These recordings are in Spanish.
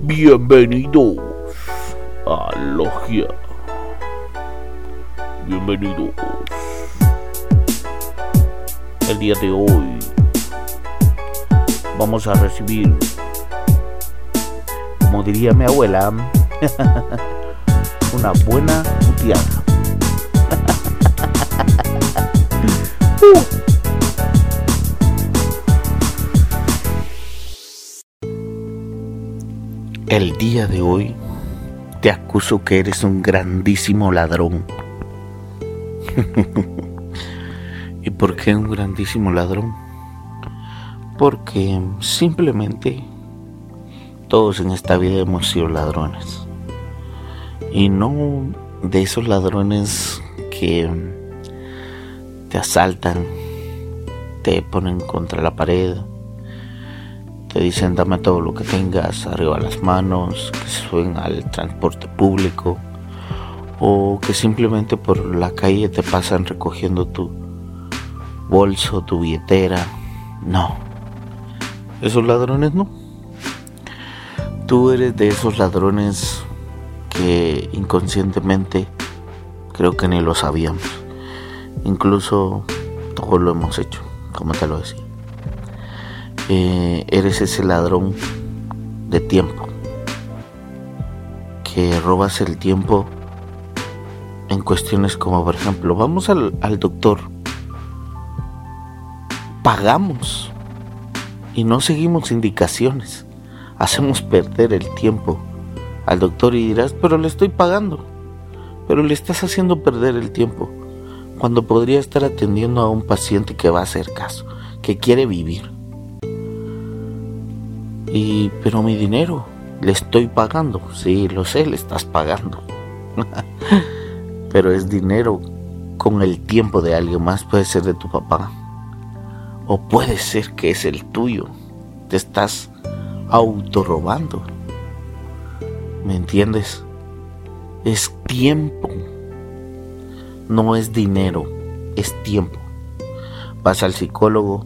Bienvenidos a Logia. Bienvenidos. El día de hoy vamos a recibir, como diría mi abuela, una buena puteada. Uh. El día de hoy te acuso que eres un grandísimo ladrón. ¿Y por qué un grandísimo ladrón? Porque simplemente todos en esta vida hemos sido ladrones. Y no de esos ladrones que te asaltan, te ponen contra la pared, te dicen dame todo lo que tengas arriba las manos, que se suben al transporte público o que simplemente por la calle te pasan recogiendo tu bolso, tu billetera. No, esos ladrones no. Tú eres de esos ladrones que inconscientemente creo que ni lo sabíamos. Incluso todos lo hemos hecho, como te lo decía. Eres ese ladrón de tiempo, que robas el tiempo en cuestiones como, por ejemplo, vamos al, al doctor, pagamos y no seguimos indicaciones, hacemos perder el tiempo al doctor y dirás, pero le estoy pagando, pero le estás haciendo perder el tiempo, cuando podría estar atendiendo a un paciente que va a hacer caso, que quiere vivir. Y, pero mi dinero, le estoy pagando. Sí, lo sé, le estás pagando. pero es dinero con el tiempo de alguien más. Puede ser de tu papá. O puede ser que es el tuyo. Te estás autorrobando. ¿Me entiendes? Es tiempo. No es dinero, es tiempo. Vas al psicólogo,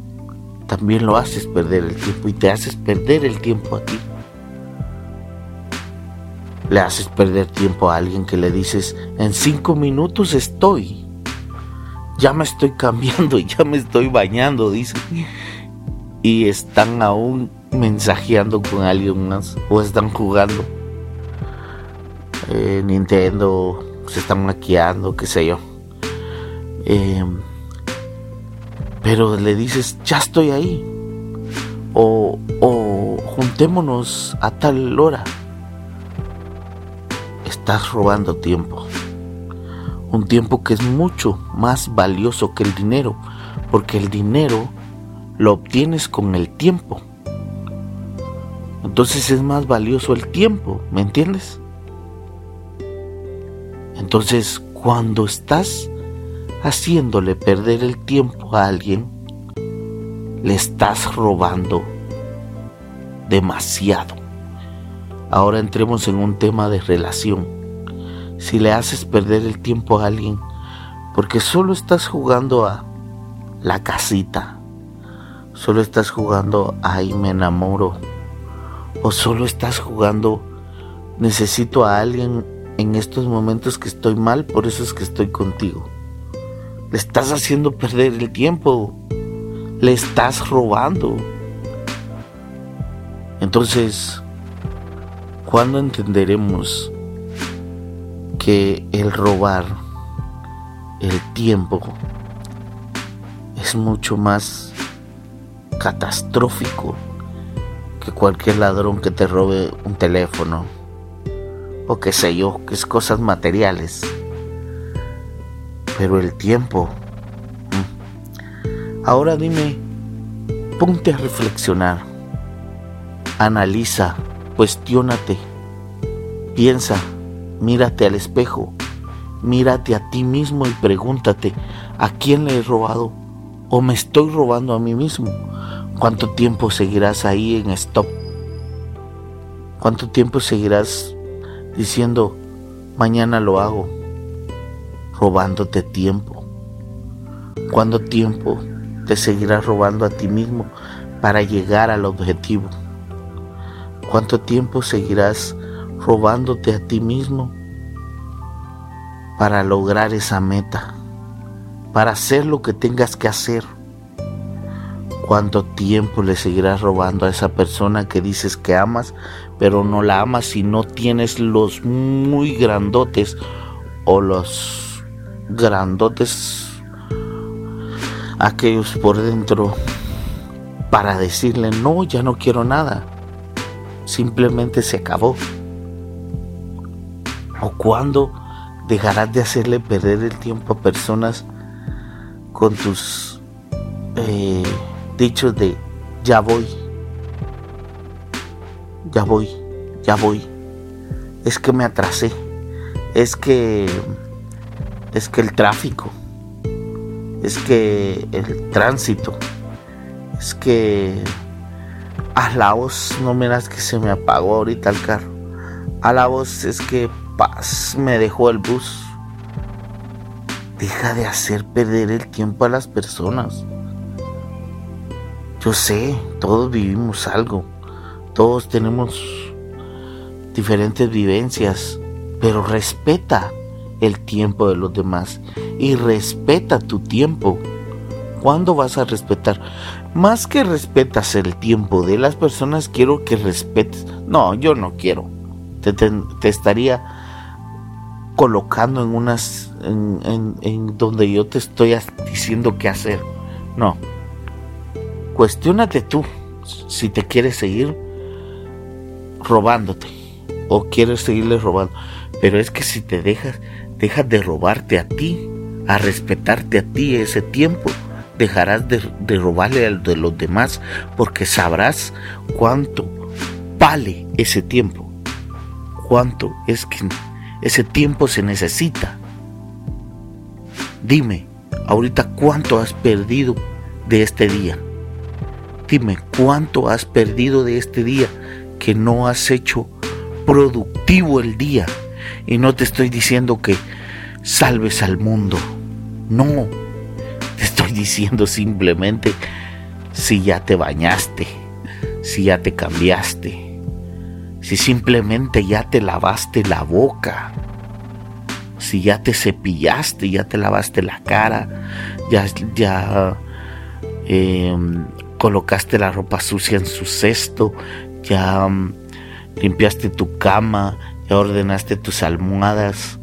también lo haces perder el tiempo y te haces perder el tiempo a ti. Le haces perder tiempo a alguien que le dices, en cinco minutos estoy. Ya me estoy cambiando, ya me estoy bañando, dice. Y están aún mensajeando con alguien más o están jugando. Eh, Nintendo, se están maquillando, qué sé yo. Eh, pero le dices, ya estoy ahí. O, o juntémonos a tal hora. Estás robando tiempo. Un tiempo que es mucho más valioso que el dinero, porque el dinero lo obtienes con el tiempo. Entonces es más valioso el tiempo, ¿me entiendes? Entonces, cuando estás haciéndole perder el tiempo a alguien, le estás robando demasiado. Ahora entremos en un tema de relación. Si le haces perder el tiempo a alguien porque solo estás jugando a la casita, solo estás jugando a ahí me enamoro, o solo estás jugando necesito a alguien en estos momentos que estoy mal, por eso es que estoy contigo. Le estás haciendo perder el tiempo. Le estás robando. Entonces, ¿cuándo entenderemos que el robar el tiempo es mucho más catastrófico que cualquier ladrón que te robe un teléfono o qué sé yo, que es cosas materiales? Pero el tiempo. Mm. Ahora dime, ponte a reflexionar, analiza, cuestiónate, piensa, mírate al espejo, mírate a ti mismo y pregúntate, ¿a quién le he robado? ¿O me estoy robando a mí mismo? ¿Cuánto tiempo seguirás ahí en stop? ¿Cuánto tiempo seguirás diciendo, mañana lo hago? Robándote tiempo? ¿Cuánto tiempo te seguirás robando a ti mismo para llegar al objetivo? ¿Cuánto tiempo seguirás robándote a ti mismo para lograr esa meta? Para hacer lo que tengas que hacer. ¿Cuánto tiempo le seguirás robando a esa persona que dices que amas, pero no la amas si no tienes los muy grandotes o los grandotes aquellos por dentro para decirle no, ya no quiero nada. Simplemente se acabó. ¿O cuándo dejarás de hacerle perder el tiempo a personas con tus eh, dichos de ya voy, ya voy, ya voy? Es que me atrasé, es que es que el tráfico, es que el tránsito, es que a la voz no miras que se me apagó ahorita el carro. A la voz es que paz me dejó el bus. Deja de hacer perder el tiempo a las personas. Yo sé, todos vivimos algo. Todos tenemos diferentes vivencias, pero respeta el tiempo de los demás y respeta tu tiempo. ¿Cuándo vas a respetar? Más que respetas el tiempo de las personas, quiero que respetes. No, yo no quiero. Te, estaría colocando en unas. En, en, donde yo te estoy diciendo qué hacer. No. Cuestiónate tú si te quieres seguir robándote o quieres seguirle robando. Pero es que si te dejas, dejas de robarte a ti, a respetarte a ti ese tiempo dejarás de, robarle al de los demás porque sabrás cuánto vale ese tiempo, cuánto es que ese tiempo se necesita. Dime, ahorita cuánto has perdido de este día. Dime, cuánto has perdido de este día que no has hecho productivo el día. Y no te estoy diciendo que salves al mundo. No, estoy diciendo simplemente si ya te bañaste, si ya te cambiaste, si simplemente ya te lavaste la boca, si ya te cepillaste, ya te lavaste la cara, ya, ya em, colocaste la ropa sucia en su cesto, ya em, limpiaste tu cama, ordenaste tus almohadas,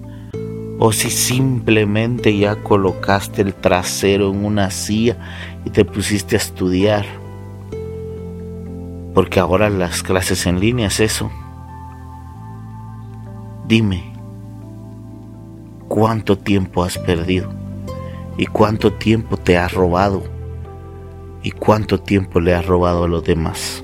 o si simplemente ya colocaste el trasero en una silla y te pusiste a estudiar. Porque ahora las clases en línea es eso. Dime, ¿cuánto tiempo has perdido? ¿Y cuánto tiempo te has robado? ¿Y cuánto tiempo le has robado a los demás?